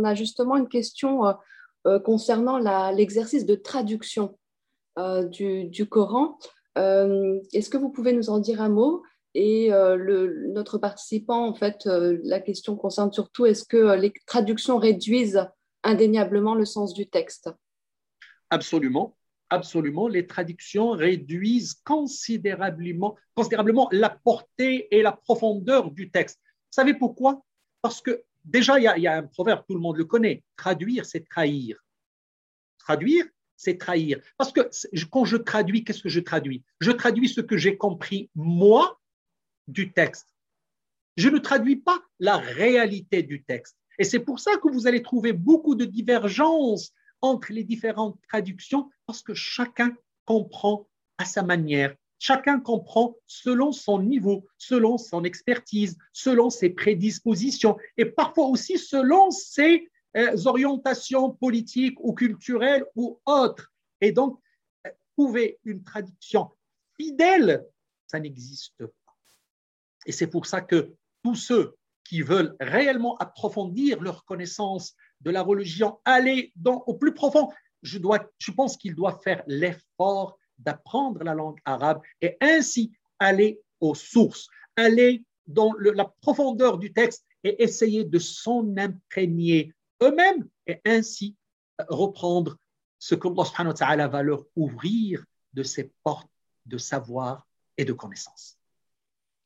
On a justement une question euh, euh, concernant l'exercice de traduction euh, du, Coran. Est-ce que vous pouvez nous en dire un mot? Et notre participant, en fait, la question concerne surtout est-ce que les traductions réduisent indéniablement le sens du texte? Absolument. Absolument, les traductions réduisent considérablement, considérablement la portée et la profondeur du texte. Vous savez pourquoi? Parce que déjà, il y, a, un proverbe, tout le monde le connaît. Traduire, c'est trahir. Traduire, c'est trahir. Parce que quand je traduis, qu'est-ce que je traduis? Je traduis ce que j'ai compris, moi, du texte. Je ne traduis pas la réalité du texte. Et c'est pour ça que vous allez trouver beaucoup de divergences entre les différentes traductions, parce que chacun comprend à sa manière Chacun comprend selon son niveau, selon son expertise, selon ses prédispositions et parfois aussi selon ses euh, orientations politiques ou culturelles ou autres. Et donc, euh, trouver une traduction fidèle, ça n'existe pas. Et c'est pour ça que tous ceux qui veulent réellement approfondir leur connaissance de la religion, aller au plus profond, je, dois, je pense qu'ils doivent faire l'effort d'apprendre la langue arabe et ainsi aller aux sources, aller dans la profondeur du texte et essayer de s'en imprégner eux-mêmes et ainsi reprendre ce que Allah va leur ouvrir de ses portes de savoir et de connaissance.